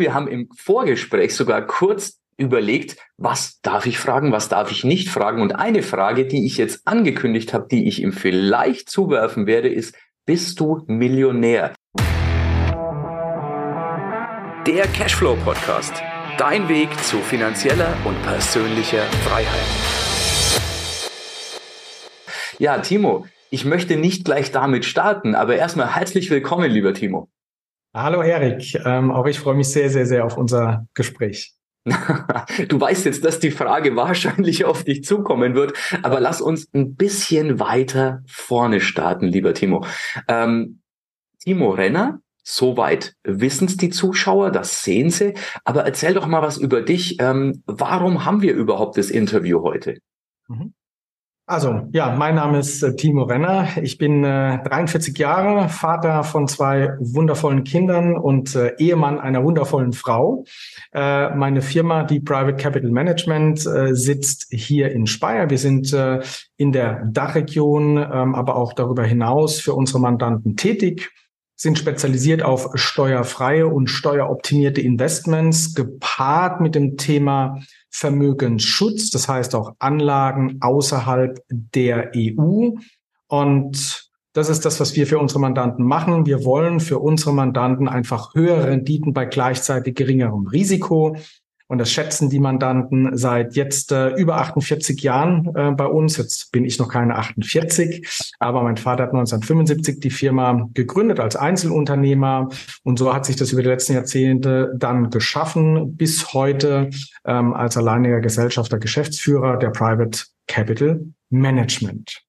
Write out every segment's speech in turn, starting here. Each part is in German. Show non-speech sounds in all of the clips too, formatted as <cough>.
Wir haben im Vorgespräch sogar kurz überlegt, was darf ich fragen, was darf ich nicht fragen. Und eine Frage, die ich jetzt angekündigt habe, die ich ihm vielleicht zuwerfen werde, ist, bist du Millionär? Der Cashflow Podcast. Dein Weg zu finanzieller und persönlicher Freiheit. Ja, Timo, ich möchte nicht gleich damit starten, aber erstmal herzlich willkommen, lieber Timo. Hallo Erik, ähm, auch ich freue mich sehr, sehr, sehr auf unser Gespräch. <laughs> du weißt jetzt, dass die Frage wahrscheinlich auf dich zukommen wird, aber lass uns ein bisschen weiter vorne starten, lieber Timo. Ähm, Timo Renner, soweit wissen es die Zuschauer, das sehen sie, aber erzähl doch mal was über dich. Ähm, warum haben wir überhaupt das Interview heute? Mhm. Also, ja, mein Name ist äh, Timo Renner. Ich bin äh, 43 Jahre, Vater von zwei wundervollen Kindern und äh, Ehemann einer wundervollen Frau. Äh, meine Firma, die Private Capital Management, äh, sitzt hier in Speyer. Wir sind äh, in der Dachregion, ähm, aber auch darüber hinaus für unsere Mandanten tätig sind spezialisiert auf steuerfreie und steueroptimierte Investments, gepaart mit dem Thema Vermögensschutz, das heißt auch Anlagen außerhalb der EU. Und das ist das, was wir für unsere Mandanten machen. Wir wollen für unsere Mandanten einfach höhere Renditen bei gleichzeitig geringerem Risiko. Und das schätzen die Mandanten seit jetzt äh, über 48 Jahren äh, bei uns. Jetzt bin ich noch keine 48, aber mein Vater hat 1975 die Firma gegründet als Einzelunternehmer. Und so hat sich das über die letzten Jahrzehnte dann geschaffen, bis heute ähm, als alleiniger Gesellschafter, Geschäftsführer der Private Capital Management.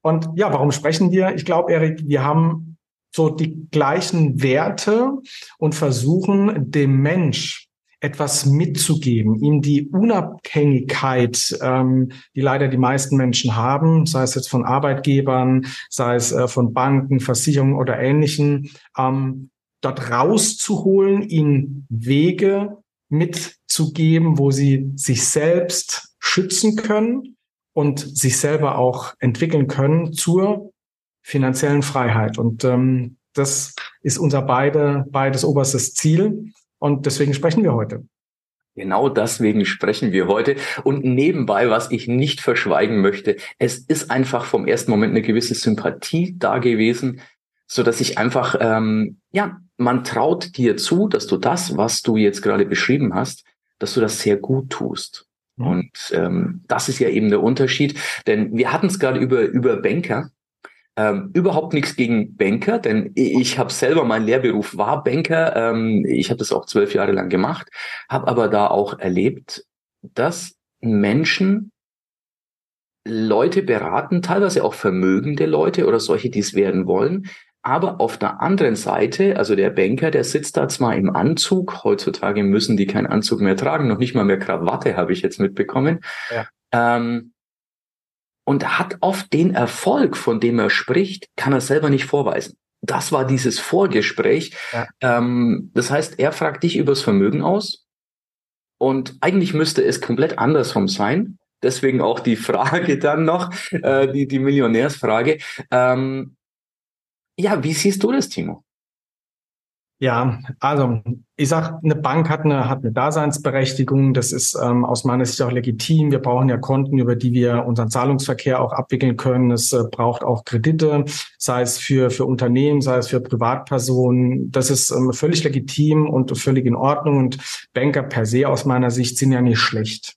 Und ja, warum sprechen wir? Ich glaube, Erik, wir haben so die gleichen Werte und versuchen dem Mensch etwas mitzugeben, ihm die Unabhängigkeit, ähm, die leider die meisten Menschen haben, sei es jetzt von Arbeitgebern, sei es äh, von Banken, Versicherungen oder Ähnlichen, ähm, dort rauszuholen, ihnen Wege mitzugeben, wo sie sich selbst schützen können und sich selber auch entwickeln können zur finanziellen Freiheit. Und ähm, das ist unser beide, beides oberstes Ziel. Und deswegen sprechen wir heute. Genau deswegen sprechen wir heute. Und nebenbei, was ich nicht verschweigen möchte, es ist einfach vom ersten Moment eine gewisse Sympathie da gewesen, so dass ich einfach, ähm, ja, man traut dir zu, dass du das, was du jetzt gerade beschrieben hast, dass du das sehr gut tust. Mhm. Und ähm, das ist ja eben der Unterschied, denn wir hatten es gerade über über Banker ähm, überhaupt nichts gegen Banker, denn ich habe selber, mein Lehrberuf war Banker. Ähm, ich habe das auch zwölf Jahre lang gemacht, habe aber da auch erlebt, dass Menschen Leute beraten, teilweise auch vermögende Leute oder solche, die es werden wollen. Aber auf der anderen Seite, also der Banker, der sitzt da zwar im Anzug, heutzutage müssen die keinen Anzug mehr tragen, noch nicht mal mehr Krawatte, habe ich jetzt mitbekommen. Ja. Ähm, und hat oft den Erfolg, von dem er spricht, kann er selber nicht vorweisen. Das war dieses Vorgespräch. Ja. Ähm, das heißt, er fragt dich übers Vermögen aus und eigentlich müsste es komplett andersrum sein. Deswegen auch die Frage <laughs> dann noch, äh, die, die Millionärsfrage. Ähm, ja, wie siehst du das, Timo? Ja, also ich sag, eine Bank hat eine, hat eine Daseinsberechtigung. Das ist ähm, aus meiner Sicht auch legitim. Wir brauchen ja Konten, über die wir unseren Zahlungsverkehr auch abwickeln können. Es äh, braucht auch Kredite, sei es für, für Unternehmen, sei es für Privatpersonen. Das ist ähm, völlig legitim und völlig in Ordnung. Und Banker per se aus meiner Sicht sind ja nicht schlecht.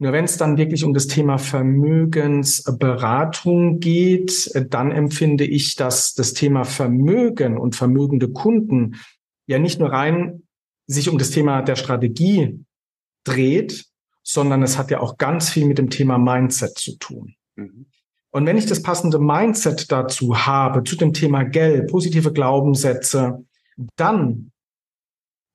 Nur wenn es dann wirklich um das Thema Vermögensberatung geht, dann empfinde ich, dass das Thema Vermögen und vermögende Kunden ja nicht nur rein sich um das Thema der Strategie dreht, sondern es hat ja auch ganz viel mit dem Thema Mindset zu tun. Mhm. Und wenn ich das passende Mindset dazu habe, zu dem Thema Geld, positive Glaubenssätze, dann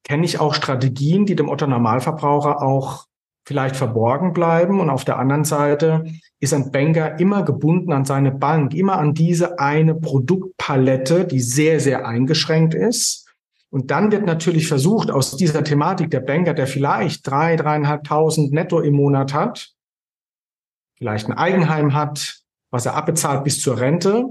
kenne ich auch Strategien, die dem Otto Normalverbraucher auch vielleicht verborgen bleiben. Und auf der anderen Seite ist ein Banker immer gebunden an seine Bank, immer an diese eine Produktpalette, die sehr, sehr eingeschränkt ist. Und dann wird natürlich versucht, aus dieser Thematik der Banker, der vielleicht drei, dreieinhalbtausend netto im Monat hat, vielleicht ein Eigenheim hat, was er abbezahlt bis zur Rente,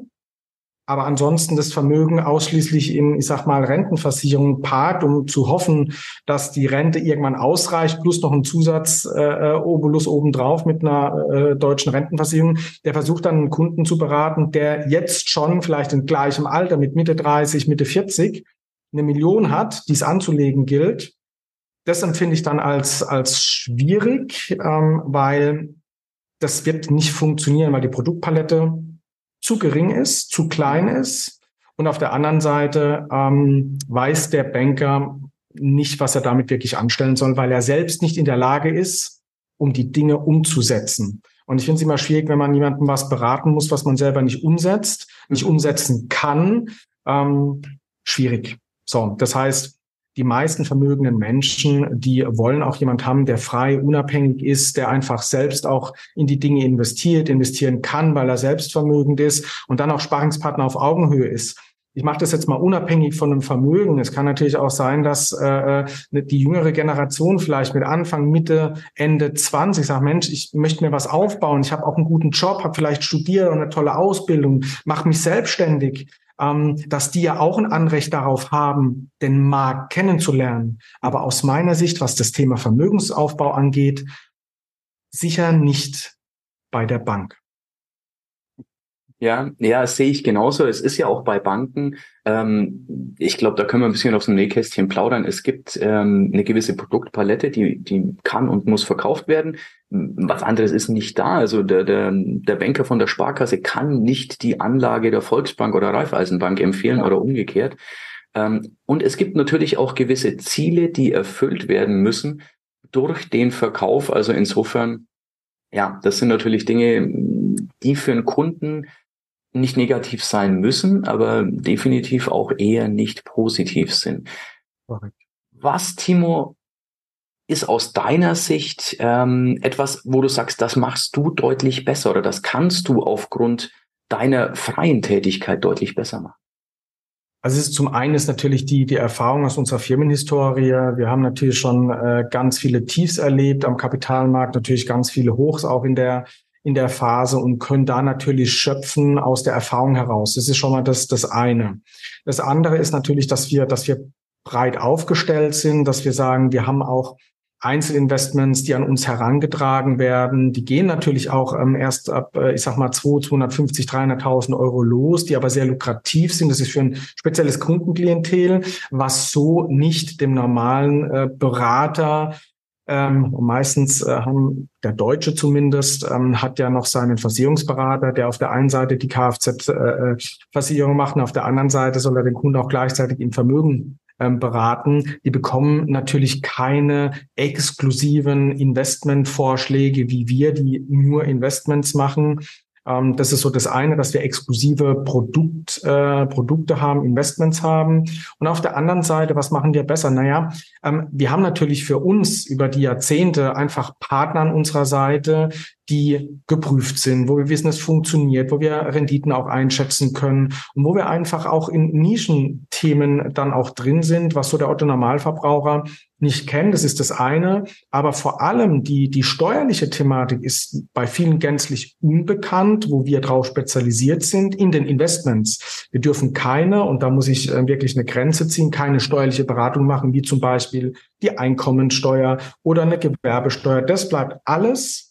aber ansonsten das Vermögen ausschließlich in, ich sag mal, Rentenversicherungen parkt, um zu hoffen, dass die Rente irgendwann ausreicht, plus noch ein Zusatz äh, Obolus obendrauf mit einer äh, deutschen Rentenversicherung, der versucht dann einen Kunden zu beraten, der jetzt schon vielleicht in gleichem Alter mit Mitte 30, Mitte 40 eine Million hat, die es anzulegen gilt. Das empfinde ich dann als, als schwierig, ähm, weil das wird nicht funktionieren, weil die Produktpalette zu gering ist, zu klein ist. Und auf der anderen Seite ähm, weiß der Banker nicht, was er damit wirklich anstellen soll, weil er selbst nicht in der Lage ist, um die Dinge umzusetzen. Und ich finde es immer schwierig, wenn man jemandem was beraten muss, was man selber nicht umsetzt, nicht umsetzen kann. Ähm, schwierig. So, das heißt, die meisten vermögenden Menschen, die wollen auch jemand haben, der frei, unabhängig ist, der einfach selbst auch in die Dinge investiert, investieren kann, weil er selbst vermögend ist und dann auch Sparingspartner auf Augenhöhe ist. Ich mache das jetzt mal unabhängig von einem Vermögen. Es kann natürlich auch sein, dass äh, äh die jüngere Generation vielleicht mit Anfang, Mitte, Ende 20 sagt, Mensch, ich möchte mir was aufbauen, ich habe auch einen guten Job, habe vielleicht studiert und eine tolle Ausbildung, mache mich selbstständig dass die ja auch ein Anrecht darauf haben, den Markt kennenzulernen. Aber aus meiner Sicht, was das Thema Vermögensaufbau angeht, sicher nicht bei der Bank. Ja, ja, das sehe ich genauso. Es ist ja auch bei Banken, ähm, ich glaube, da können wir ein bisschen aus dem Nähkästchen plaudern. Es gibt ähm, eine gewisse Produktpalette, die, die kann und muss verkauft werden. Was anderes ist nicht da. Also der, der, der Banker von der Sparkasse kann nicht die Anlage der Volksbank oder Raiffeisenbank empfehlen ja. oder umgekehrt. Ähm, und es gibt natürlich auch gewisse Ziele, die erfüllt werden müssen durch den Verkauf. Also insofern, ja, das sind natürlich Dinge, die für einen Kunden nicht negativ sein müssen, aber definitiv auch eher nicht positiv sind. Correct. Was, Timo, ist aus deiner Sicht ähm, etwas, wo du sagst, das machst du deutlich besser oder das kannst du aufgrund deiner freien Tätigkeit deutlich besser machen? Also es ist zum einen ist natürlich die, die Erfahrung aus unserer Firmenhistorie. Wir haben natürlich schon äh, ganz viele Tiefs erlebt am Kapitalmarkt, natürlich ganz viele Hochs auch in der in der Phase und können da natürlich schöpfen aus der Erfahrung heraus. Das ist schon mal das, das eine. Das andere ist natürlich, dass wir, dass wir breit aufgestellt sind, dass wir sagen, wir haben auch Einzelinvestments, die an uns herangetragen werden. Die gehen natürlich auch ähm, erst ab, äh, ich sag mal, 2, 250, 300.000 Euro los, die aber sehr lukrativ sind. Das ist für ein spezielles Kundenklientel, was so nicht dem normalen äh, Berater ähm, meistens äh, haben der Deutsche zumindest ähm, hat ja noch seinen Versicherungsberater, der auf der einen Seite die Kfz-Versicherung äh, macht und auf der anderen Seite soll er den Kunden auch gleichzeitig im Vermögen ähm, beraten. Die bekommen natürlich keine exklusiven Investmentvorschläge wie wir, die nur Investments machen, ähm, das ist so das eine, dass wir exklusive Produkt, äh, Produkte haben, Investments haben. Und auf der anderen Seite, was machen wir besser? Naja, ähm, wir haben natürlich für uns über die Jahrzehnte einfach Partner an unserer Seite, die geprüft sind, wo wir wissen, es funktioniert, wo wir Renditen auch einschätzen können und wo wir einfach auch in Nischenthemen dann auch drin sind, was so der Otto Normalverbraucher nicht kennt. Das ist das eine. Aber vor allem die, die steuerliche Thematik ist bei vielen gänzlich unbekannt, wo wir drauf spezialisiert sind in den Investments. Wir dürfen keine, und da muss ich äh, wirklich eine Grenze ziehen, keine steuerliche Beratung machen, wie zum Beispiel die Einkommensteuer oder eine Gewerbesteuer. Das bleibt alles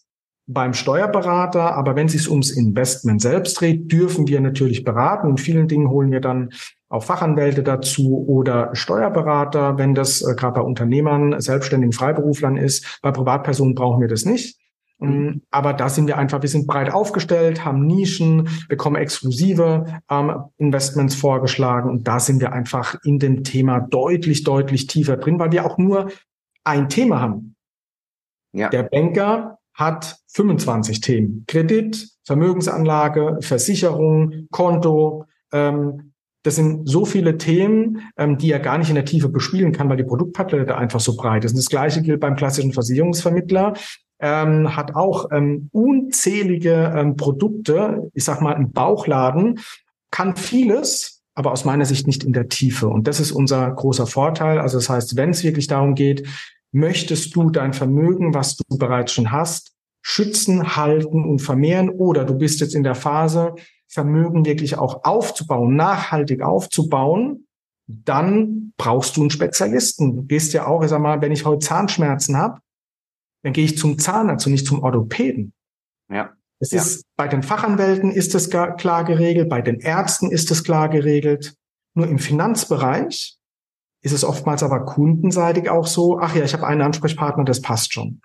beim Steuerberater, aber wenn es sich ums Investment selbst dreht, dürfen wir natürlich beraten. Und vielen Dingen holen wir dann auch Fachanwälte dazu oder Steuerberater, wenn das äh, gerade bei Unternehmern, selbstständigen Freiberuflern ist. Bei Privatpersonen brauchen wir das nicht. Mhm. Aber da sind wir einfach, wir sind breit aufgestellt, haben Nischen, bekommen exklusive ähm, Investments vorgeschlagen und da sind wir einfach in dem Thema deutlich, deutlich tiefer drin, weil wir auch nur ein Thema haben. Ja. Der Banker hat 25 Themen. Kredit, Vermögensanlage, Versicherung, Konto. Ähm, das sind so viele Themen, ähm, die er gar nicht in der Tiefe bespielen kann, weil die Produktpalette einfach so breit ist. Und das Gleiche gilt beim klassischen Versicherungsvermittler. Ähm, hat auch ähm, unzählige ähm, Produkte, ich sag mal, im Bauchladen, kann vieles, aber aus meiner Sicht nicht in der Tiefe. Und das ist unser großer Vorteil. Also das heißt, wenn es wirklich darum geht, Möchtest du dein Vermögen, was du bereits schon hast, schützen, halten und vermehren? Oder du bist jetzt in der Phase, Vermögen wirklich auch aufzubauen, nachhaltig aufzubauen, dann brauchst du einen Spezialisten. Du gehst ja auch, ich sag mal, wenn ich heute Zahnschmerzen habe, dann gehe ich zum Zahnarzt und nicht zum Orthopäden. Ja. Es ja. ist bei den Fachanwälten ist es klar geregelt, bei den Ärzten ist es klar geregelt. Nur im Finanzbereich ist es oftmals aber kundenseitig auch so, ach ja, ich habe einen Ansprechpartner, das passt schon.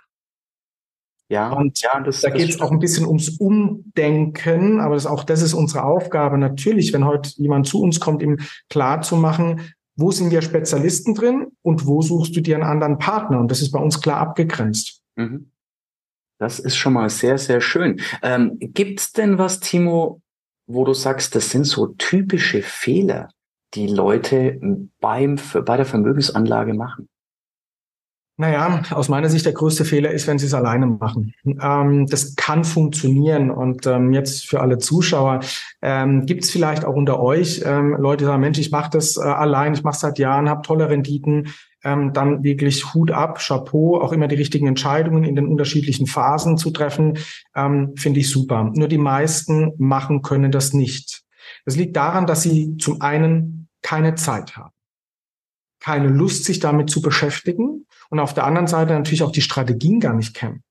Ja, und ja, das, da geht es auch ein bisschen ums Umdenken, aber das, auch das ist unsere Aufgabe. Natürlich, wenn heute jemand zu uns kommt, ihm klar zu machen, wo sind wir Spezialisten drin und wo suchst du dir einen anderen Partner? Und das ist bei uns klar abgegrenzt. Mhm. Das ist schon mal sehr, sehr schön. Ähm, Gibt es denn was, Timo, wo du sagst, das sind so typische Fehler, die Leute beim, bei der Vermögensanlage machen? Naja, aus meiner Sicht der größte Fehler ist, wenn sie es alleine machen. Ähm, das kann funktionieren. Und ähm, jetzt für alle Zuschauer, ähm, gibt es vielleicht auch unter euch ähm, Leute, die sagen, Mensch, ich mache das äh, allein, ich mache seit Jahren, habe tolle Renditen. Ähm, dann wirklich Hut ab, Chapeau, auch immer die richtigen Entscheidungen in den unterschiedlichen Phasen zu treffen, ähm, finde ich super. Nur die meisten machen können das nicht. Das liegt daran, dass sie zum einen keine Zeit haben keine Lust, sich damit zu beschäftigen und auf der anderen Seite natürlich auch die Strategien gar nicht kennen.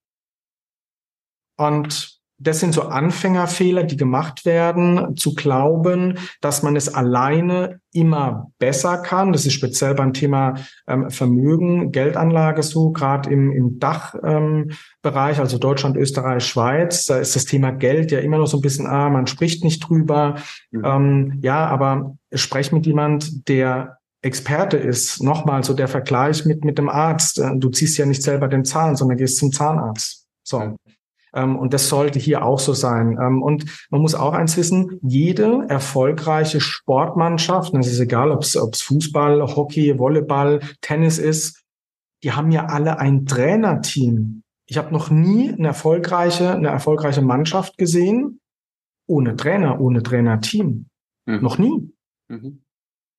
Und das sind so Anfängerfehler, die gemacht werden, zu glauben, dass man es alleine immer besser kann. Das ist speziell beim Thema ähm, Vermögen, Geldanlage so, gerade im, im Dachbereich, ähm, also Deutschland, Österreich, Schweiz. Da ist das Thema Geld ja immer noch so ein bisschen, ah, man spricht nicht drüber. Mhm. Ähm, ja, aber sprech mit jemand, der Experte ist. Nochmal so der Vergleich mit, mit dem Arzt. Äh, du ziehst ja nicht selber den Zahn, sondern gehst zum Zahnarzt. So. Ähm, und das sollte hier auch so sein. Ähm, und man muss auch eins wissen, jede erfolgreiche Sportmannschaft, es ist egal, ob es Fußball, Hockey, Volleyball, Tennis ist, die haben ja alle ein Trainerteam. Ich habe noch nie eine erfolgreiche, eine erfolgreiche Mannschaft gesehen ohne Trainer, ohne Trainerteam. Mhm. Noch nie. Mhm.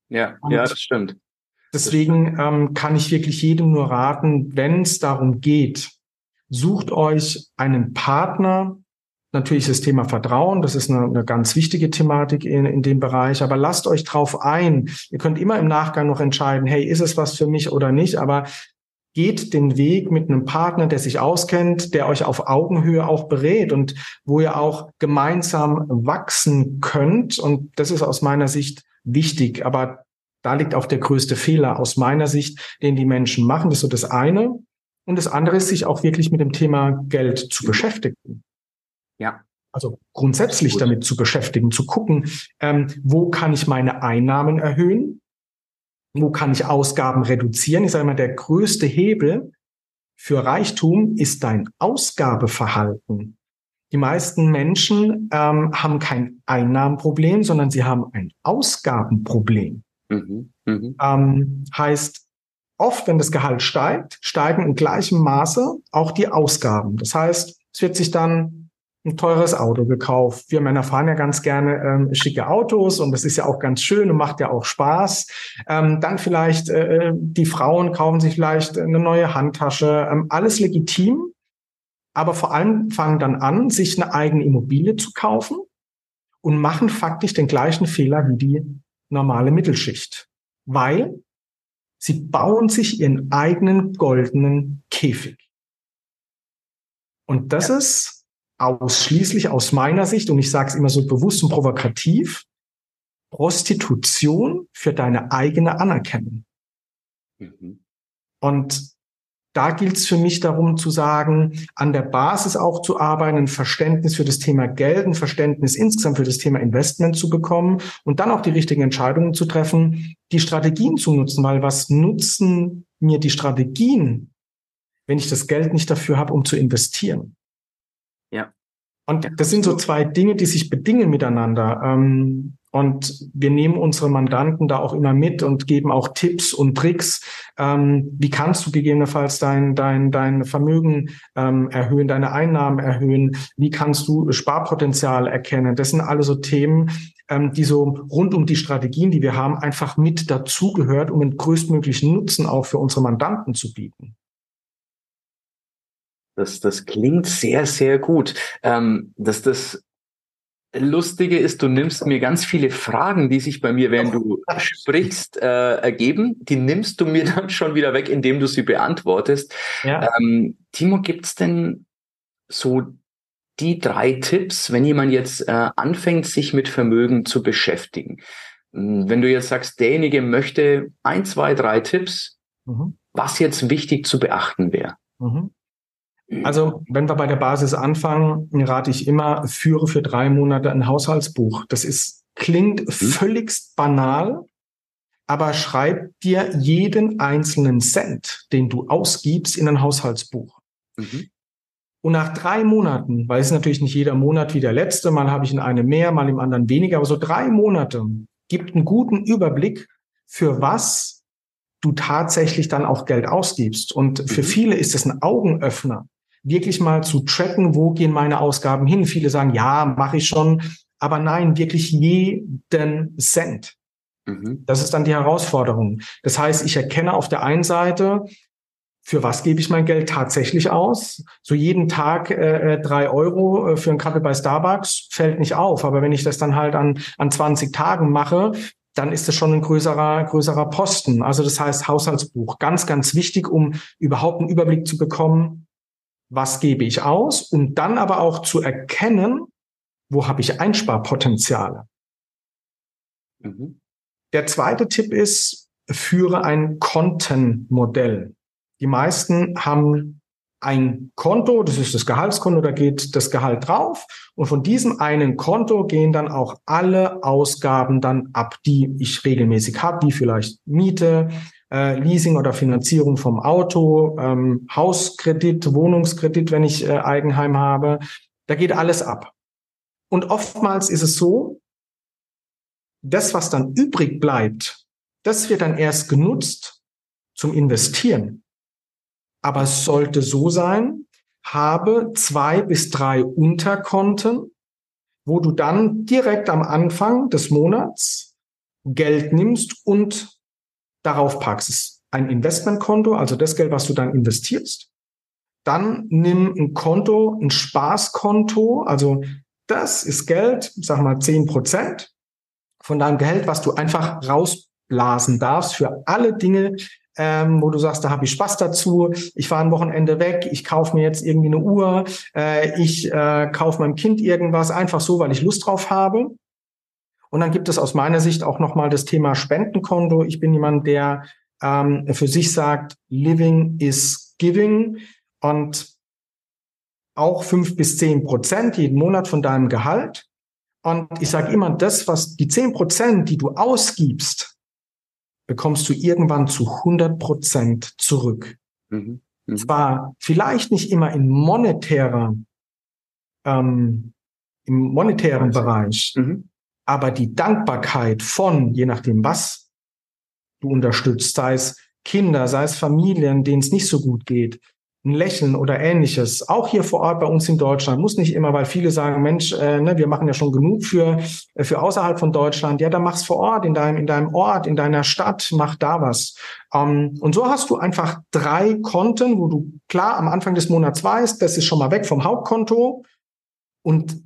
Ja, Und ja, das stimmt. Deswegen. Ähm, kann ich wirklich jedem nur raten, wenn es darum geht, sucht euch einen Partner. Natürlich das Thema Vertrauen, das ist eine, eine ganz wichtige Thematik in, in dem Bereich, aber lasst euch drauf ein. Ihr könnt immer im Nachgang noch entscheiden, hey, ist es was für mich oder nicht, aber geht den Weg mit einem Partner, der sich auskennt, der euch auf Augenhöhe auch berät und wo ihr auch gemeinsam wachsen könnt. Und das ist aus meiner Sicht wichtig. Aber da liegt auch der größte Fehler aus meiner Sicht, den die Menschen machen. Das ist so das eine. Und das andere ist, sich auch wirklich mit dem Thema Geld zu beschäftigen. Ja. Also grundsätzlich damit zu beschäftigen, zu gucken, ähm, wo kann ich meine Einnahmen erhöhen? Wo kann ich Ausgaben reduzieren? Ich sage mal, der größte Hebel für Reichtum ist dein Ausgabeverhalten. Die meisten Menschen ähm, haben kein Einnahmenproblem, sondern sie haben ein Ausgabenproblem. Mhm, mh. ähm, heißt, oft, wenn das Gehalt steigt, steigen in gleichem Maße auch die Ausgaben. Das heißt, es wird sich dann ein teures Auto gekauft. Wir Männer fahren ja ganz gerne ähm, schicke Autos und das ist ja auch ganz schön und macht ja auch Spaß. Ähm, dann vielleicht äh, die Frauen kaufen sich vielleicht eine neue Handtasche. Ähm, alles legitim aber vor allem fangen dann an, sich eine eigene Immobilie zu kaufen und machen faktisch den gleichen Fehler wie die normale Mittelschicht, weil sie bauen sich ihren eigenen goldenen Käfig. Und das ja. ist ausschließlich aus meiner Sicht, und ich sage es immer so bewusst und provokativ, Prostitution für deine eigene Anerkennung. Mhm. Und da gilt es für mich darum zu sagen, an der Basis auch zu arbeiten, ein Verständnis für das Thema Geld, ein Verständnis insgesamt für das Thema Investment zu bekommen und dann auch die richtigen Entscheidungen zu treffen, die Strategien zu nutzen, weil was nutzen mir die Strategien, wenn ich das Geld nicht dafür habe, um zu investieren? Ja. Und das sind so zwei Dinge, die sich bedingen miteinander. Ähm, und wir nehmen unsere Mandanten da auch immer mit und geben auch Tipps und Tricks. Ähm, wie kannst du gegebenenfalls dein, dein, dein Vermögen ähm, erhöhen, deine Einnahmen erhöhen? Wie kannst du Sparpotenzial erkennen? Das sind alle so Themen, ähm, die so rund um die Strategien, die wir haben, einfach mit dazugehört, um den größtmöglichen Nutzen auch für unsere Mandanten zu bieten. Das, das klingt sehr, sehr gut. Ähm, dass das Lustige ist, du nimmst mir ganz viele Fragen, die sich bei mir, während du sprichst, äh, ergeben, die nimmst du mir <laughs> dann schon wieder weg, indem du sie beantwortest. Ja. Ähm, Timo, gibt's denn so die drei Tipps, wenn jemand jetzt äh, anfängt, sich mit Vermögen zu beschäftigen? Hm, wenn du jetzt sagst, derjenige möchte ein, zwei, drei Tipps, mhm. was jetzt wichtig zu beachten wäre. Mhm. Also, wenn wir bei der Basis anfangen, rate ich immer, führe für drei Monate ein Haushaltsbuch. Das ist, klingt mhm. völligst banal, aber schreib dir jeden einzelnen Cent, den du ausgibst, in ein Haushaltsbuch. Mhm. Und nach drei Monaten, weil es ist natürlich nicht jeder Monat wie der letzte, mal habe ich in einem mehr, mal im anderen weniger, aber so drei Monate gibt einen guten Überblick, für was du tatsächlich dann auch Geld ausgibst. Und für mhm. viele ist es ein Augenöffner wirklich mal zu tracken, wo gehen meine Ausgaben hin. Viele sagen, ja, mache ich schon, aber nein, wirklich jeden Cent. Mhm. Das ist dann die Herausforderung. Das heißt, ich erkenne auf der einen Seite, für was gebe ich mein Geld tatsächlich aus? So jeden Tag äh, äh drei Euro äh, für einen Kaffee bei Starbucks fällt nicht auf. Aber wenn ich das dann halt an, an 20 Tagen mache, dann ist das schon ein größerer, größerer Posten. Also das heißt Haushaltsbuch. Ganz, ganz wichtig, um überhaupt einen Überblick zu bekommen, was gebe ich aus und dann aber auch zu erkennen, wo habe ich Einsparpotenziale. Mhm. Der zweite Tipp ist, führe ein Kontenmodell. Die meisten haben ein Konto, das ist das Gehaltskonto, da geht das Gehalt drauf und von diesem einen Konto gehen dann auch alle Ausgaben dann ab, die ich regelmäßig habe, wie vielleicht Miete, äh, Leasing oder Finanzierung vom Auto, ähm, Hauskredit, Wohnungskredit, wenn ich äh, Eigenheim habe. Da geht alles ab. Und oftmals ist es so, das, was dann übrig bleibt, das wird dann erst genutzt zum Investieren. Aber es sollte so sein, habe zwei bis drei Unterkonten, wo du dann direkt am Anfang des Monats Geld nimmst und darauf packst. Es ist ein Investmentkonto, also das Geld, was du dann investierst. Dann nimm ein Konto, ein Spaßkonto, also das ist Geld, sag mal zehn Prozent von deinem Geld, was du einfach rausblasen darfst für alle Dinge, ähm, wo du sagst, da habe ich Spaß dazu, ich fahre ein Wochenende weg, ich kaufe mir jetzt irgendwie eine Uhr, äh, ich äh, kaufe meinem Kind irgendwas, einfach so, weil ich Lust drauf habe. Und dann gibt es aus meiner Sicht auch nochmal das Thema Spendenkonto. Ich bin jemand, der ähm, für sich sagt, Living is Giving und auch fünf bis zehn Prozent jeden Monat von deinem Gehalt. Und ich sage immer, das, was die zehn Prozent, die du ausgibst, bekommst du irgendwann zu 100 Prozent zurück. Mhm. Mhm. Zwar vielleicht nicht immer in monetärer, ähm, im monetären Bereich, mhm. Aber die Dankbarkeit von, je nachdem, was du unterstützt, sei es Kinder, sei es Familien, denen es nicht so gut geht, ein Lächeln oder ähnliches, auch hier vor Ort bei uns in Deutschland, muss nicht immer, weil viele sagen, Mensch, äh, ne, wir machen ja schon genug für, äh, für außerhalb von Deutschland. Ja, dann mach's vor Ort, in deinem, in deinem Ort, in deiner Stadt, mach da was. Ähm, und so hast du einfach drei Konten, wo du klar am Anfang des Monats weißt, das ist schon mal weg vom Hauptkonto. Und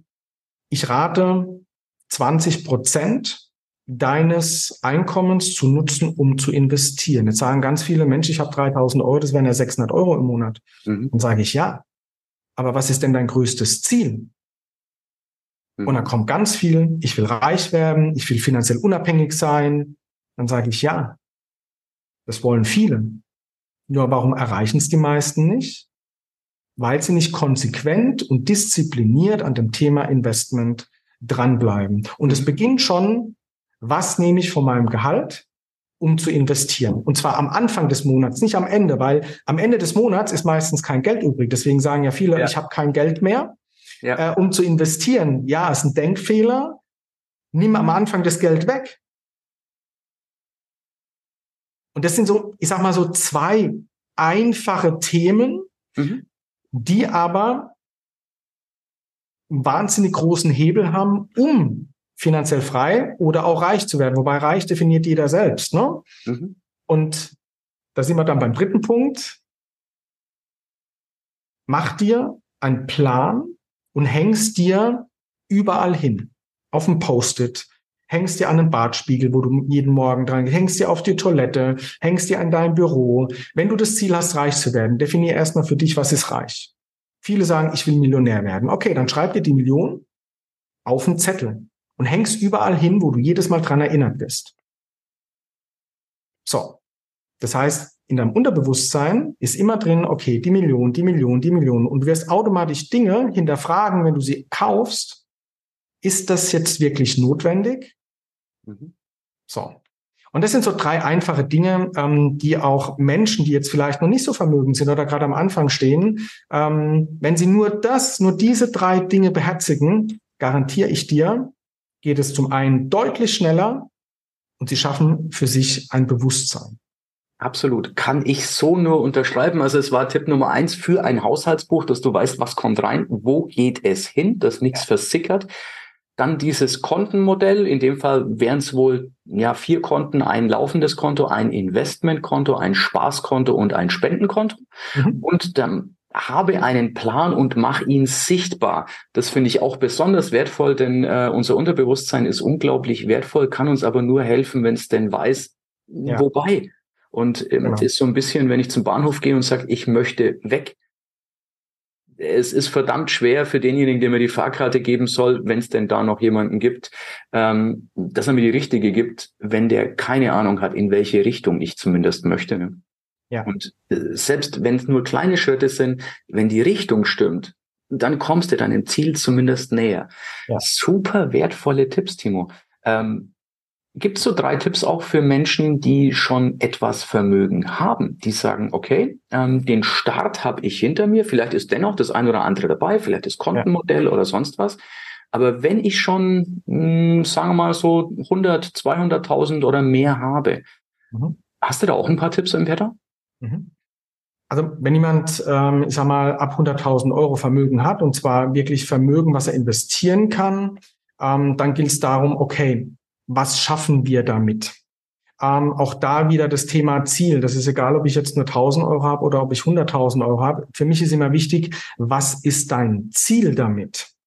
ich rate, 20 Prozent deines Einkommens zu nutzen, um zu investieren. Jetzt sagen ganz viele Menschen, ich habe 3000 Euro, das wären ja 600 Euro im Monat. Mhm. Dann sage ich ja. Aber was ist denn dein größtes Ziel? Mhm. Und dann kommt ganz viel, ich will reich werden, ich will finanziell unabhängig sein. Dann sage ich ja. Das wollen viele. Nur warum erreichen es die meisten nicht? Weil sie nicht konsequent und diszipliniert an dem Thema Investment dranbleiben. Und es mhm. beginnt schon, was nehme ich von meinem Gehalt, um zu investieren. Und zwar am Anfang des Monats, nicht am Ende, weil am Ende des Monats ist meistens kein Geld übrig. Deswegen sagen ja viele, ja. ich habe kein Geld mehr, ja. äh, um zu investieren. Ja, ist ein Denkfehler. Nimm am Anfang das Geld weg. Und das sind so, ich sag mal so zwei einfache Themen, mhm. die aber wahnsinnig großen Hebel haben, um finanziell frei oder auch reich zu werden. Wobei reich definiert jeder selbst. Ne? Mhm. Und da sind wir dann beim dritten Punkt. Mach dir einen Plan und hängst dir überall hin. auf dem Post-it, hängst dir an den Bartspiegel, wo du jeden Morgen dran gehst, hängst dir auf die Toilette, hängst dir an dein Büro. Wenn du das Ziel hast, reich zu werden, definier erstmal für dich, was ist reich. Viele sagen, ich will Millionär werden. Okay, dann schreib dir die Million auf einen Zettel und hängst überall hin, wo du jedes Mal dran erinnert bist. So. Das heißt, in deinem Unterbewusstsein ist immer drin, okay, die Million, die Million, die Million. Und du wirst automatisch Dinge hinterfragen, wenn du sie kaufst. Ist das jetzt wirklich notwendig? Mhm. So. Und das sind so drei einfache Dinge, ähm, die auch Menschen, die jetzt vielleicht noch nicht so vermögend sind oder gerade am Anfang stehen, ähm, wenn sie nur das, nur diese drei Dinge beherzigen, garantiere ich dir, geht es zum einen deutlich schneller und sie schaffen für sich ein Bewusstsein. Absolut. Kann ich so nur unterschreiben. Also es war Tipp Nummer eins für ein Haushaltsbuch, dass du weißt, was kommt rein, wo geht es hin, dass nichts versickert. Dann dieses Kontenmodell. In dem Fall wären es wohl ja vier Konten, ein laufendes Konto, ein Investmentkonto, ein Spaßkonto und ein Spendenkonto. Mhm. Und dann habe einen Plan und mach ihn sichtbar. Das finde ich auch besonders wertvoll, denn äh, unser Unterbewusstsein ist unglaublich wertvoll, kann uns aber nur helfen, wenn es denn weiß, ja. wobei. Und ähm, genau. ist so ein bisschen, wenn ich zum Bahnhof gehe und sage, ich möchte weg, es ist verdammt schwer für denjenigen, der mir die Fahrkarte geben soll, wenn es denn da noch jemanden gibt, ähm, dass er mir die richtige gibt, wenn der keine Ahnung hat, in welche Richtung ich zumindest möchte. Ne? Ja. Und äh, selbst wenn es nur kleine Schritte sind, wenn die Richtung stimmt, dann kommst du deinem Ziel zumindest näher. Ja. Super wertvolle Tipps, Timo. Ähm, Gibt es so drei Tipps auch für Menschen, die schon etwas Vermögen haben, die sagen, okay, ähm, den Start habe ich hinter mir, vielleicht ist dennoch das ein oder andere dabei, vielleicht das Kontenmodell ja. oder sonst was. Aber wenn ich schon, mh, hm, sagen wir mal so 100, 200.000 oder mehr habe, mhm. hast du da auch ein paar Tipps im Petto? Mhm. Also wenn jemand, ähm, ich sag mal, ab 100.000 Euro Vermögen hat, und zwar wirklich Vermögen, was er investieren kann, ähm, dann gilt es darum, okay, was schaffen wir damit? Ähm, auch da wieder das Thema Ziel. Das ist egal, ob ich jetzt nur 1000 Euro habe oder ob ich 100.000 Euro habe. Für mich ist immer wichtig, was ist dein Ziel damit?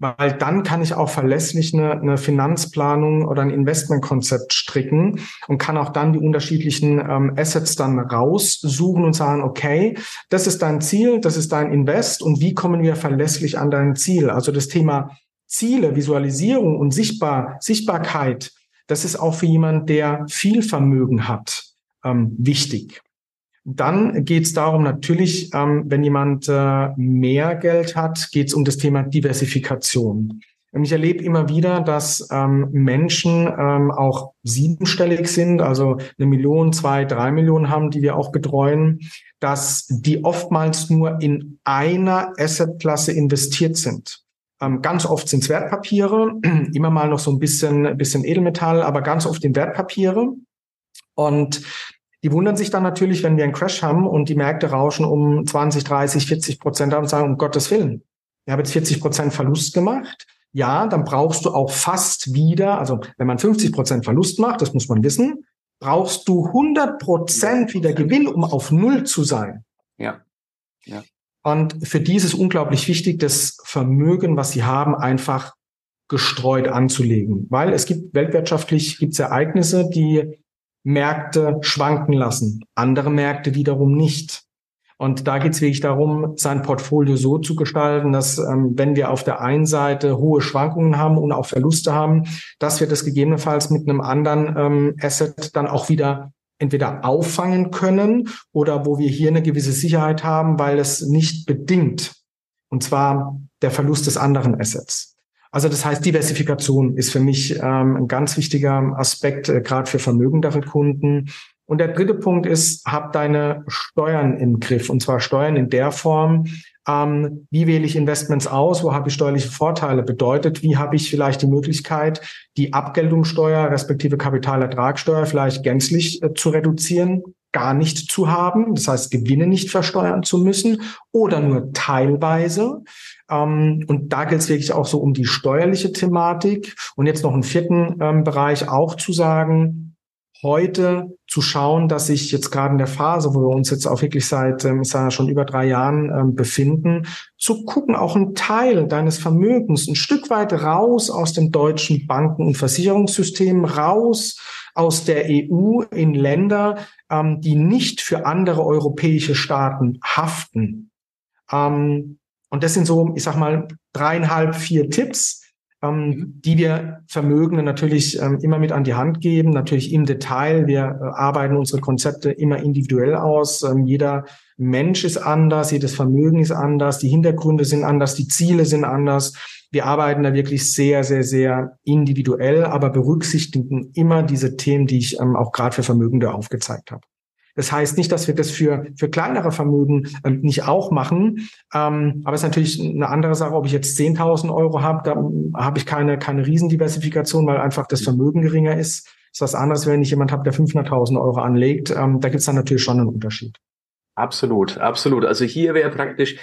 Weil dann kann ich auch verlässlich eine, eine Finanzplanung oder ein Investmentkonzept stricken und kann auch dann die unterschiedlichen ähm, Assets dann raussuchen und sagen, okay, das ist dein Ziel, das ist dein Invest und wie kommen wir verlässlich an dein Ziel? Also das Thema Ziele, Visualisierung und Sichtbar, Sichtbarkeit, das ist auch für jemand, der viel Vermögen hat, ähm, wichtig. Dann geht es darum, natürlich, ähm, wenn jemand äh, mehr Geld hat, geht es um das Thema Diversifikation. Ich erlebe immer wieder, dass ähm, Menschen ähm, auch siebenstellig sind, also eine Million, zwei, drei Millionen haben, die wir auch betreuen, dass die oftmals nur in einer Assetklasse investiert sind. Ähm, ganz oft sind es Wertpapiere, <clears throat> immer mal noch so ein bisschen, bisschen Edelmetall, aber ganz oft in Wertpapiere. Und die wundern sich dann natürlich, wenn wir einen Crash haben und die Märkte rauschen um 20, 30, 40 Prozent und sagen, um Gottes Willen, ich habe jetzt 40 Prozent Verlust gemacht. Ja, dann brauchst du auch fast wieder, also wenn man 50 Prozent Verlust macht, das muss man wissen, brauchst du 100 Prozent wieder Gewinn, um auf Null zu sein. Ja. Ja. Und für die ist es unglaublich wichtig, das Vermögen, was sie haben, einfach gestreut anzulegen. Weil es gibt weltwirtschaftlich gibt es Ereignisse, die Märkte schwanken lassen, andere Märkte wiederum nicht. Und da geht es wirklich darum, sein Portfolio so zu gestalten, dass ähm, wenn wir auf der einen Seite hohe Schwankungen haben und auch Verluste haben, dass wir das gegebenenfalls mit einem anderen ähm, Asset dann auch wieder entweder auffangen können oder wo wir hier eine gewisse Sicherheit haben, weil es nicht bedingt. Und zwar der Verlust des anderen Assets. Also das heißt, Diversifikation ist für mich ähm, ein ganz wichtiger Aspekt, äh, gerade für vermögendere Kunden. Und der dritte Punkt ist, hab deine Steuern im Griff. Und zwar Steuern in der Form, ähm, wie wähle ich Investments aus, wo habe ich steuerliche Vorteile, bedeutet, wie habe ich vielleicht die Möglichkeit, die Abgeltungssteuer respektive Kapitalertragssteuer vielleicht gänzlich äh, zu reduzieren, gar nicht zu haben, das heißt Gewinne nicht versteuern zu müssen oder nur teilweise. Ähm, und da geht es wirklich auch so um die steuerliche Thematik. Und jetzt noch einen vierten ähm, Bereich auch zu sagen, heute zu schauen, dass ich jetzt gerade in der Phase, wo wir uns jetzt auch wirklich seit, ähm, ich sage schon über drei Jahren ähm, befinden, zu gucken, auch einen Teil deines Vermögens ein Stück weit raus aus dem deutschen Banken- und Versicherungssystem, raus aus der EU in Länder, ähm, die nicht für andere europäische Staaten haften. Ähm, und das sind so, ich sag mal, dreieinhalb, vier Tipps, ähm, mhm. die wir Vermögenden natürlich ähm, immer mit an die Hand geben, natürlich im Detail. Wir äh, arbeiten unsere Konzepte immer individuell aus. Ähm, jeder Mensch ist anders, jedes Vermögen ist anders, die Hintergründe sind anders, die Ziele sind anders. Wir arbeiten da wirklich sehr, sehr, sehr individuell, aber berücksichtigen immer diese Themen, die ich ähm, auch gerade für Vermögende aufgezeigt habe. Das heißt nicht, dass wir das für, für kleinere Vermögen ähm, nicht auch machen. Ähm, aber es ist natürlich eine andere Sache, ob ich jetzt 10.000 Euro habe, da habe ich keine, keine Riesendiversifikation, weil einfach das Vermögen geringer ist. Das ist was anderes, wenn ich jemand habe, der 500.000 Euro anlegt. Ähm, da gibt es dann natürlich schon einen Unterschied. Absolut, absolut. Also hier wäre praktisch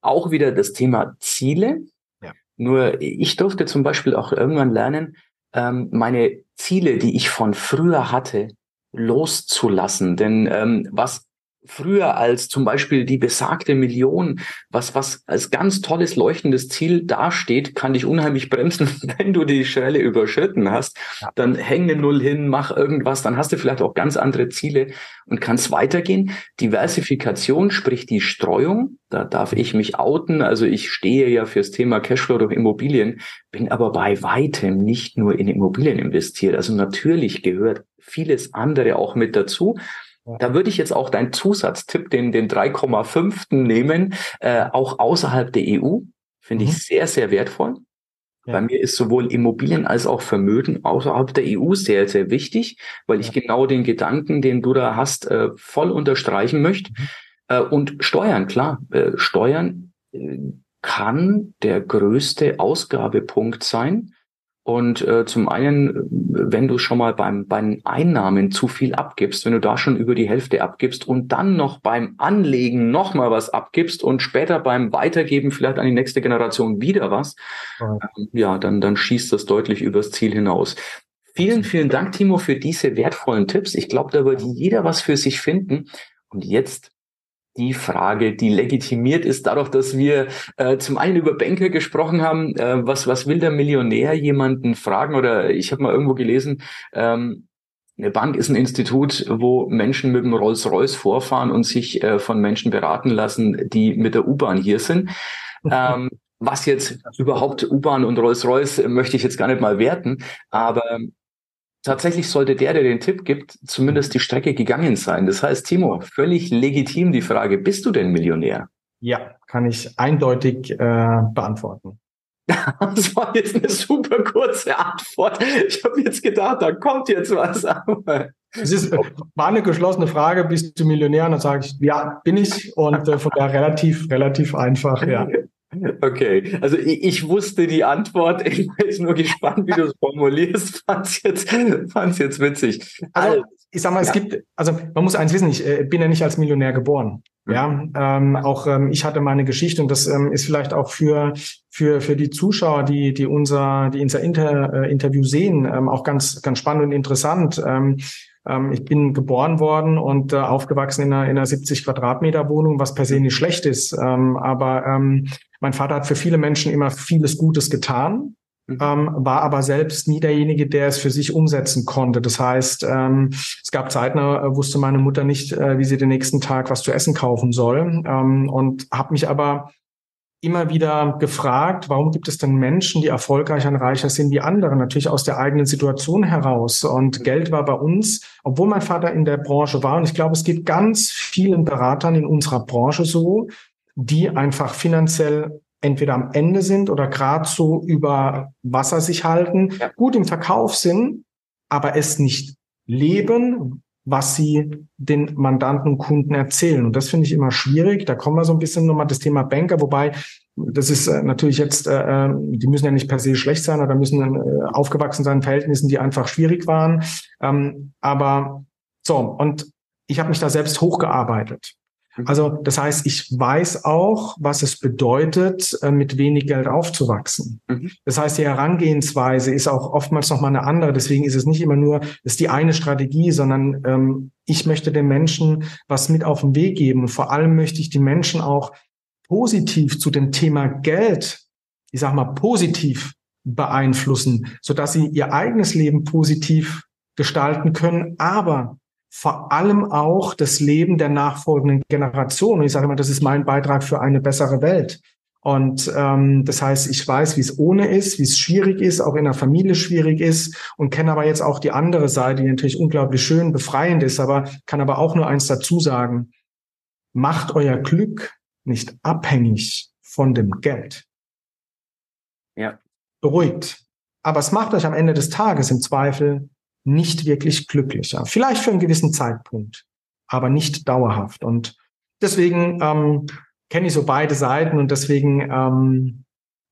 auch wieder das Thema Ziele. Ja. Nur ich durfte zum Beispiel auch irgendwann lernen, ähm, meine Ziele, die ich von früher hatte, loszulassen. Denn ähm, was früher als zum Beispiel die besagte Million, was, was als ganz tolles leuchtendes Ziel dasteht, kann dich unheimlich bremsen, <laughs> wenn du die Schwelle überschritten hast. Ja. Dann häng eine Null hin, mach irgendwas, dann hast du vielleicht auch ganz andere Ziele und kannst weitergehen. Diversifikation, sprich die Streuung, da darf ich mich outen. Also ich stehe ja fürs Thema Cashflow durch Immobilien, bin aber bei weitem nicht nur in Immobilien investiert. Also natürlich gehört vieles andere auch mit dazu. Da würde ich jetzt auch deinen Zusatztipp, den, den 3,5. nehmen, äh, auch außerhalb der EU. Finde mhm. ich sehr, sehr wertvoll. Ja. Bei mir ist sowohl Immobilien als auch Vermögen außerhalb der EU sehr, sehr wichtig, weil ich genau den Gedanken, den du da hast, äh, voll unterstreichen möchte. Mhm. Äh, und Steuern, klar, äh, Steuern äh, kann der größte Ausgabepunkt sein. Und äh, zum einen, wenn du schon mal beim, beim Einnahmen zu viel abgibst, wenn du da schon über die Hälfte abgibst und dann noch beim Anlegen noch mal was abgibst und später beim Weitergeben vielleicht an die nächste Generation wieder was, ja, ähm, ja dann, dann schießt das deutlich übers Ziel hinaus. Vielen, vielen Dank, Timo, für diese wertvollen Tipps. Ich glaube, da wird jeder was für sich finden. Und jetzt die Frage, die legitimiert ist, dadurch, dass wir äh, zum einen über Banker gesprochen haben, äh, was, was will der Millionär jemanden fragen? Oder ich habe mal irgendwo gelesen, ähm, eine Bank ist ein Institut, wo Menschen mit dem Rolls-Royce vorfahren und sich äh, von Menschen beraten lassen, die mit der U-Bahn hier sind. Ähm, was jetzt überhaupt U-Bahn und Rolls-Royce möchte ich jetzt gar nicht mal werten, aber tatsächlich sollte der, der den Tipp gibt, zumindest die Strecke gegangen sein. Das heißt, Timo, völlig legitim die Frage, bist du denn Millionär? Ja, kann ich eindeutig äh, beantworten. <laughs> Das war jetzt eine super kurze Antwort. Ich habe jetzt gedacht, da kommt jetzt was. Es ist, war eine geschlossene Frage, bist du Millionär? Und dann sage ich, ja, bin ich. Und äh, von daher relativ, relativ einfach, ja. Okay, also ich, ich, wusste die Antwort. <laughs> Ich war jetzt nur gespannt, wie du es formulierst. <laughs> Fand's jetzt, fand's jetzt witzig. Also, also ich sag mal, ja. es gibt, also man muss eins wissen, ich äh, bin ja nicht als Millionär geboren. Mhm. Ja, ähm, auch ähm, ich hatte meine Geschichte und das ähm, ist vielleicht auch für für für die Zuschauer, die die unser die unser Inter, äh, Interview sehen, ähm, auch ganz ganz spannend und interessant. Ähm, ähm, ich bin geboren worden und äh, aufgewachsen in einer, in einer 70 Quadratmeter Wohnung, was per se nicht schlecht ist. Ähm, aber ähm, mein Vater hat für viele Menschen immer vieles Gutes getan. Mhm. Ähm, war aber selbst nie derjenige, der es für sich umsetzen konnte. Das heißt, ähm, es gab Zeiten, äh, wusste meine Mutter nicht, äh, wie sie den nächsten Tag was zu essen kaufen soll ähm, und habe mich aber immer wieder gefragt, warum gibt es denn Menschen, die erfolgreicher und reicher sind wie andere? Natürlich aus der eigenen Situation heraus. Und Geld war bei uns, obwohl mein Vater in der Branche war, und ich glaube, es geht ganz vielen Beratern in unserer Branche so, die einfach finanziell entweder am Ende sind oder gerade so über Wasser sich halten, ja. gut im Verkauf sind, aber es nicht leben, was sie den Mandanten und Kunden erzählen. Und das finde ich immer schwierig. Da kommen wir so ein bisschen nochmal das Thema Banker, wobei das ist äh, natürlich jetzt, äh, ähm, die müssen ja nicht per se schlecht sein oder müssen äh, aufgewachsen sein in Verhältnissen, die einfach schwierig waren. Ähm, aber so, und ich habe mich da selbst hochgearbeitet. Mhm. Also das heißt, ich weiß auch, was es bedeutet, äh, mit wenig Geld aufzuwachsen. Mhm. Das heißt, die Herangehensweise ist auch oftmals noch mal eine andere. Deswegen ist es nicht immer nur, ist die eine Strategie, sondern ähm, ich möchte den Menschen was mit auf den Weg geben. Und vor allem möchte ich die Menschen auch positiv zu dem Thema Geld, ich sag mal positiv beeinflussen, so dass sie ihr eigenes Leben positiv gestalten können, aber vor allem auch das Leben der nachfolgenden Generation. Und ich sage immer, das ist mein Beitrag für eine bessere Welt. Und ähm, das heißt, ich weiß, wie es ohne ist, wie es schwierig ist, auch in der Familie schwierig ist und kenne aber jetzt auch die andere Seite, die natürlich unglaublich schön, befreiend ist, aber kann aber auch nur eins dazu sagen. Macht euer Glück nicht abhängig von dem Geld. Ja. Beruhigt. Aber es macht euch am Ende des Tages im Zweifel nicht wirklich glücklicher. Vielleicht für einen gewissen Zeitpunkt, aber nicht dauerhaft. Und deswegen ähm, kenne ich so beide Seiten und deswegen ähm,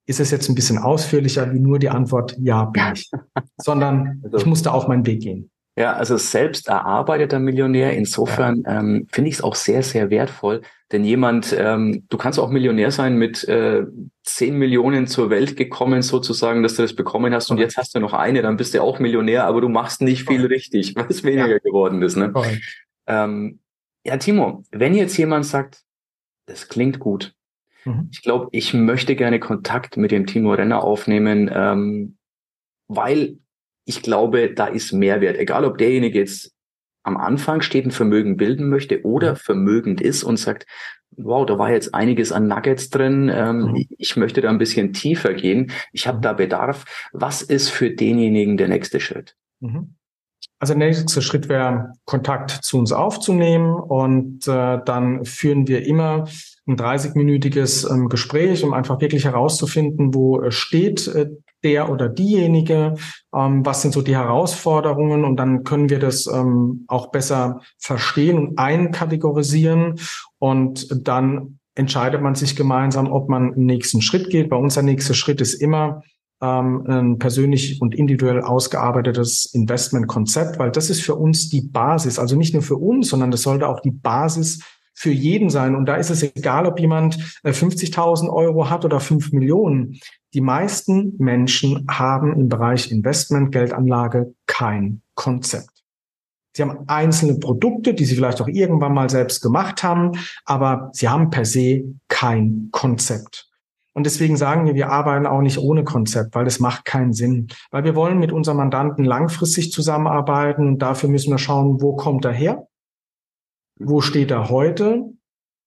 ist es jetzt ein bisschen ausführlicher wie nur die Antwort Ja bin ich, <laughs> sondern also, ich musste auch meinen Weg gehen. Ja, also selbst erarbeiteter Millionär. Insofern ja. ähm, finde ich es auch sehr, sehr wertvoll. Denn jemand, ähm, du kannst auch Millionär sein mit äh, 10 Millionen zur Welt gekommen, sozusagen, dass du das bekommen hast und jetzt hast du noch eine, dann bist du auch Millionär, aber du machst nicht viel richtig, <laughs> weil es weniger ja. geworden ist. Ne? Ähm, ja, Timo, wenn jetzt jemand sagt, das klingt gut, mhm. ich glaube, ich möchte gerne Kontakt mit dem Timo Renner aufnehmen, ähm, weil ich glaube, da ist Mehrwert. Egal, ob derjenige jetzt am Anfang steht, ein Vermögen bilden möchte oder mhm. vermögend ist und sagt, wow, da war jetzt einiges an Nuggets drin, ähm, mhm. ich möchte da ein bisschen tiefer gehen, ich habe mhm. da Bedarf. Was ist für denjenigen der nächste Schritt? Mhm. Also der nächste Schritt wäre, Kontakt zu uns aufzunehmen und äh, dann führen wir immer ein 30-minütiges ähm, Gespräch, um einfach wirklich herauszufinden, wo äh, steht äh, der oder diejenige, ähm, was sind so die Herausforderungen? Und dann können wir das ähm, auch besser verstehen und einkategorisieren. Und dann entscheidet man sich gemeinsam, ob man einen nächsten Schritt geht. Bei uns der nächste Schritt ist immer ähm, ein persönlich und individuell ausgearbeitetes Investmentkonzept, weil das ist für uns die Basis, also nicht nur für uns, sondern das sollte auch die Basis für jeden sein. Und da ist es egal, ob jemand 50.000 äh, Euro hat oder 5 Millionen. Die meisten Menschen haben im Bereich Investment, Geldanlage kein Konzept. Sie haben einzelne Produkte, die sie vielleicht auch irgendwann mal selbst gemacht haben, aber sie haben per se kein Konzept. Und deswegen sagen wir, wir arbeiten auch nicht ohne Konzept, weil das macht keinen Sinn. Weil wir wollen mit unseren Mandanten langfristig zusammenarbeiten und dafür müssen wir schauen, wo kommt er her? Wo steht er heute?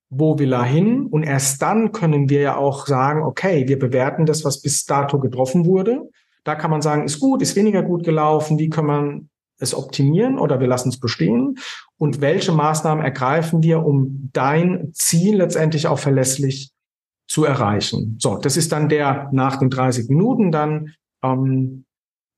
Wo will er hin? Und erst dann können wir ja auch sagen, okay, wir bewerten das, was bis dato getroffen wurde. Da kann man sagen, ist gut, ist weniger gut gelaufen, wie kann man es optimieren oder wir lassen es bestehen? Und welche Maßnahmen ergreifen wir, um dein Ziel letztendlich auch verlässlich zu erreichen? So, das ist dann der nach den 30 Minuten dann ähm,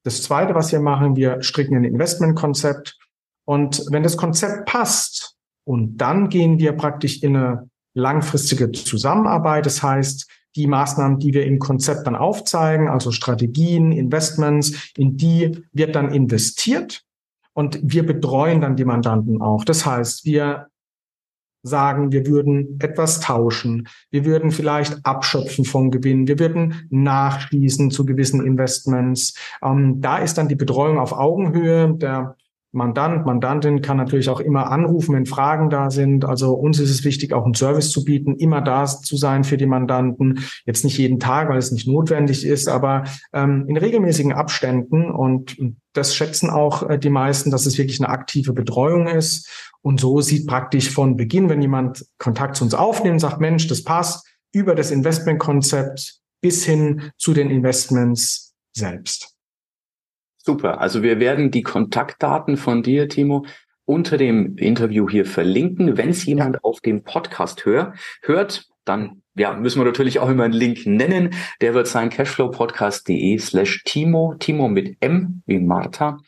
das Zweite, was wir machen, wir stricken ein Investmentkonzept. Und wenn das Konzept passt, und dann gehen wir praktisch in eine langfristige Zusammenarbeit. Das heißt, die Maßnahmen, die wir im Konzept dann aufzeigen, also Strategien, Investments, in die wird dann investiert und wir betreuen dann die Mandanten auch. Das heißt, wir sagen, wir würden etwas tauschen, wir würden vielleicht abschöpfen vom Gewinn, wir würden nachschließen zu gewissen Investments. Ähm, da ist dann die Betreuung auf Augenhöhe. Der Mandant, Mandantin kann natürlich auch immer anrufen, wenn Fragen da sind. Also uns ist es wichtig, auch einen Service zu bieten, immer da zu sein für die Mandanten. Jetzt nicht jeden Tag, weil es nicht notwendig ist, aber ähm, in regelmäßigen Abständen. Und das schätzen auch äh, die meisten, dass es wirklich eine aktive Betreuung ist. Und so sieht praktisch von Beginn, wenn jemand Kontakt zu uns aufnimmt, sagt, Mensch, das passt, über das Investmentkonzept bis hin zu den Investments selbst. Super. Also wir werden die Kontaktdaten von dir, Timo, unter dem Interview hier verlinken. Wenn es jemand ja. auf dem Podcast hör, hört, dann ja, müssen wir natürlich auch immer einen Link nennen. Der wird sein cashflowpodcast.de slash Timo, Timo mit M wie Martha.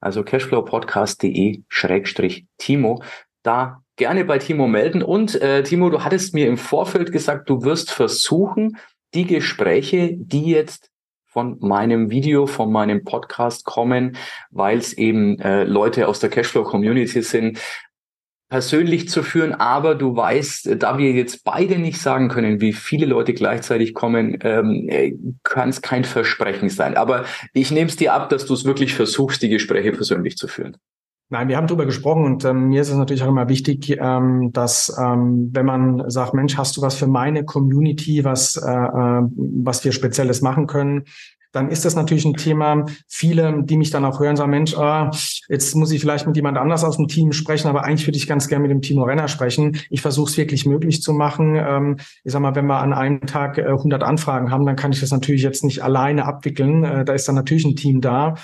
Also cashflowpodcast.de schrägstrich Timo. Da gerne bei Timo melden. Und äh, Timo, du hattest mir im Vorfeld gesagt, du wirst versuchen, die Gespräche, die jetzt von meinem Video, von meinem Podcast kommen, weil es eben äh, Leute aus der Cashflow Community sind, persönlich zu führen, aber du weißt, da wir jetzt beide nicht sagen können, wie viele Leute gleichzeitig kommen, ähm, äh, kann es kein Versprechen sein. Aber ich nehme es dir ab, dass du es wirklich versuchst, die Gespräche persönlich zu führen. Nein, wir haben darüber gesprochen und ähm, mir ist es natürlich auch immer wichtig, ähm, dass ähm, wenn man sagt, Mensch, hast du was für meine Community, was äh, äh was wir Spezielles machen können, dann ist das natürlich ein Thema. Viele, die mich dann auch hören, sagen, Mensch, ah, jetzt muss ich vielleicht mit jemand anders aus dem Team sprechen, aber eigentlich würde ich ganz gerne mit dem Timo Renner sprechen. Ich versuche es wirklich möglich zu machen. Ähm, ich sag mal, wenn wir an einem Tag äh, 100 Anfragen haben, dann kann ich das natürlich jetzt nicht alleine abwickeln. Äh, da ist dann natürlich ein Team da.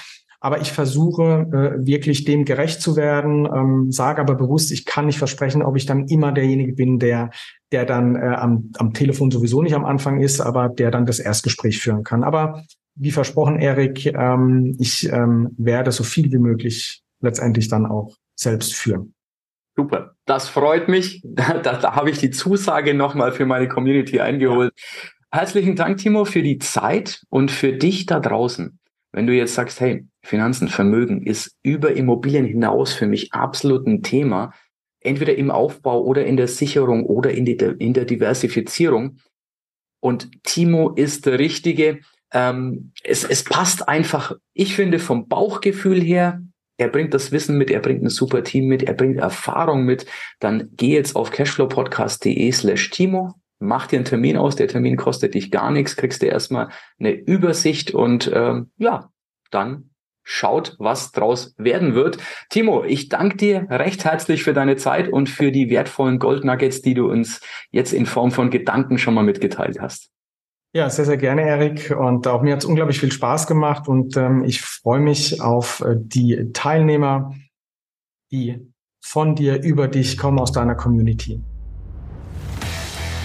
Aber ich versuche äh, wirklich dem gerecht zu werden, ähm, sage aber bewusst, ich kann nicht versprechen, ob ich dann immer derjenige bin, der, der dann äh, am, am Telefon sowieso nicht am Anfang ist, aber der dann das Erstgespräch führen kann. Aber wie versprochen, Erik, ähm, ich ähm, werde so viel wie möglich letztendlich dann auch selbst führen. Super, das freut mich. <laughs> Da, da, habe ich die Zusage nochmal für meine Community eingeholt. Ja. Herzlichen Dank, Timo, für die Zeit und für dich da draußen. Wenn du jetzt sagst, hey, Finanzen, Vermögen ist über Immobilien hinaus für mich absolut ein Thema, entweder im Aufbau oder in der Sicherung oder in, die, in der Diversifizierung. Und Timo ist der Richtige. Ähm, es, es passt einfach, ich finde, vom Bauchgefühl her, er bringt das Wissen mit, er bringt ein super Team mit, er bringt Erfahrung mit, dann geh jetzt auf cashflowpodcast.de slash Timo, mach dir einen Termin aus, der Termin kostet dich gar nichts, kriegst du erstmal eine Übersicht und ähm, ja, dann schaut, was draus werden wird. Timo, ich danke dir recht herzlich für deine Zeit und für die wertvollen Goldnuggets, die du uns jetzt in Form von Gedanken schon mal mitgeteilt hast. Ja, sehr, sehr gerne, Erik. Und auch mir hat es unglaublich viel Spaß gemacht und ähm, ich freue mich auf äh, die Teilnehmer, die von dir über dich kommen aus deiner Community.